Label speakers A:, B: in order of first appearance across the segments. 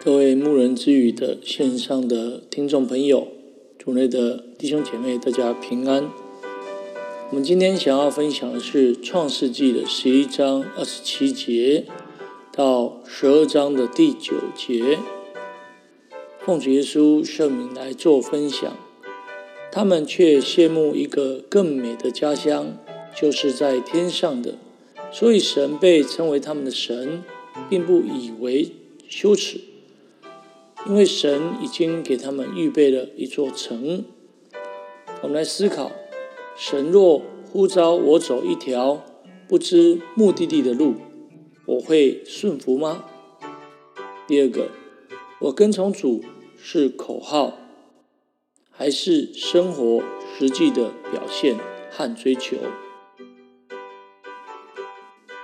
A: 各位牧人之语的线上的听众朋友，主内的弟兄姐妹，大家平安。我们今天想要分享的是《创世纪》的十一章二十七节到十二章的第九节。奉主耶稣圣名来做分享。他们却羡慕一个更美的家乡，就是在天上的，所以神被称为他们的神，并不以为羞耻。因为神已经给他们预备了一座城。我们来思考：神若呼召我走一条不知目的地的路，我会顺服吗？第二个，我跟从主是口号，还是生活实际的表现和追求？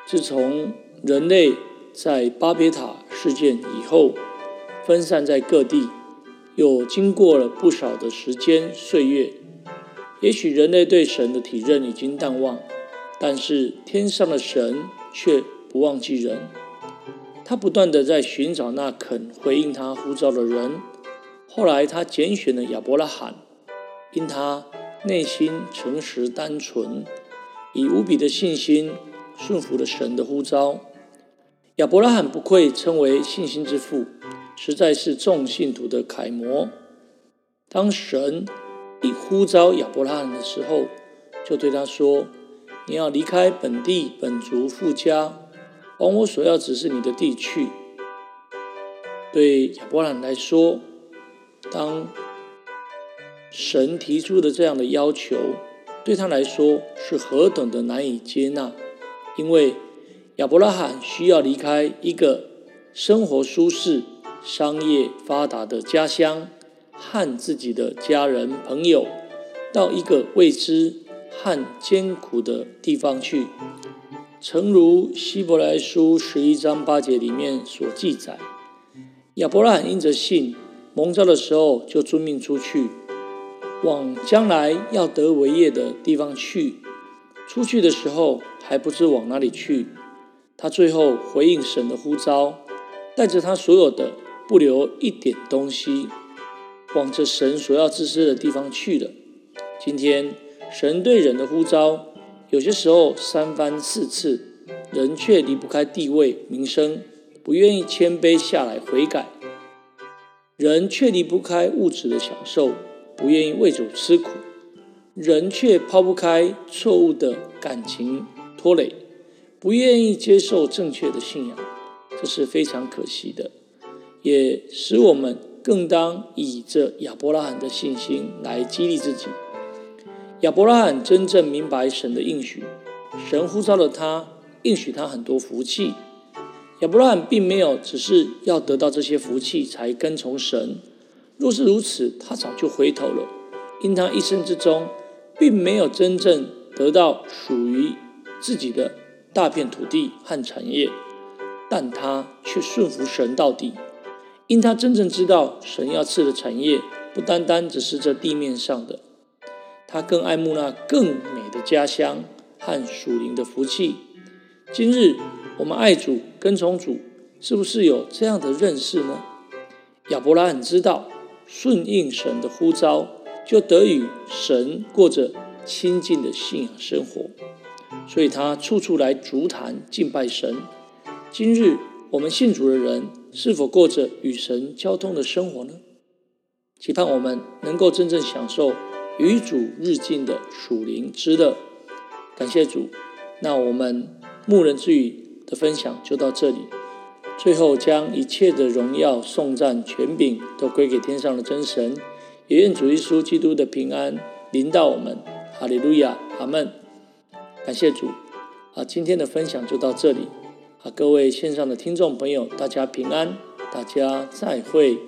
A: 自从人类在巴别塔事件以后，分散在各地，又经过了不少的时间岁月，也许人类对神的体认已经淡忘，但是天上的神却不忘记人，他不断地在寻找那肯回应他呼召的人。后来他拣选了亚伯拉罕，因他内心诚实单纯，以无比的信心顺服了神的呼召。亚伯拉罕不愧称为信心之父。实在是众信徒的楷模。当神一呼召亚伯拉罕的时候，就对他说：“你要离开本地、本族、父家，往我所要指示你的地去。”对亚伯拉罕来说，当神提出的这样的要求，对他来说是何等的难以接纳，因为亚伯拉罕需要离开一个生活舒适。商业发达的家乡和自己的家人朋友，到一个未知和艰苦的地方去，诚如希伯来书十一章八节里面所记载，亚伯拉罕因着信蒙召的时候，就遵命出去，往将来要得为业的地方去。出去的时候还不知往哪里去，他最后回应神的呼召，带着他所有的。不留一点东西，往着神所要指示的地方去了。今天神对人的呼召，有些时候三番四次，人却离不开地位、名声，不愿意谦卑下来悔改；人却离不开物质的享受，不愿意为主吃苦；人却抛不开错误的感情拖累，不愿意接受正确的信仰，这是非常可惜的。也使我们更当以着亚伯拉罕的信心来激励自己。亚伯拉罕真正明白神的应许，神呼召了他，应许他很多福气。亚伯拉罕并没有只是要得到这些福气才跟从神，若是如此，他早就回头了，因他一生之中并没有真正得到属于自己的大片土地和产业，但他却顺服神到底。因他真正知道，神要赐的产业不单单只是这地面上的，他更爱慕那更美的家乡和属灵的福气。今日我们爱主、跟从主，是不是有这样的认识呢？亚伯拉罕知道，顺应神的呼召，就得与神过着亲近的信仰生活，所以他处处来足坛敬拜神。今日我们信主的人。是否过着与神交通的生活呢？期盼我们能够真正享受与主日进的属灵之乐。感谢主，那我们牧人之语的分享就到这里。最后，将一切的荣耀、颂赞、权柄都归给天上的真神。也愿主耶稣基督的平安临到我们。哈利路亚，阿门。感谢主。啊，今天的分享就到这里。啊各位线上的听众朋友，大家平安，大家再会。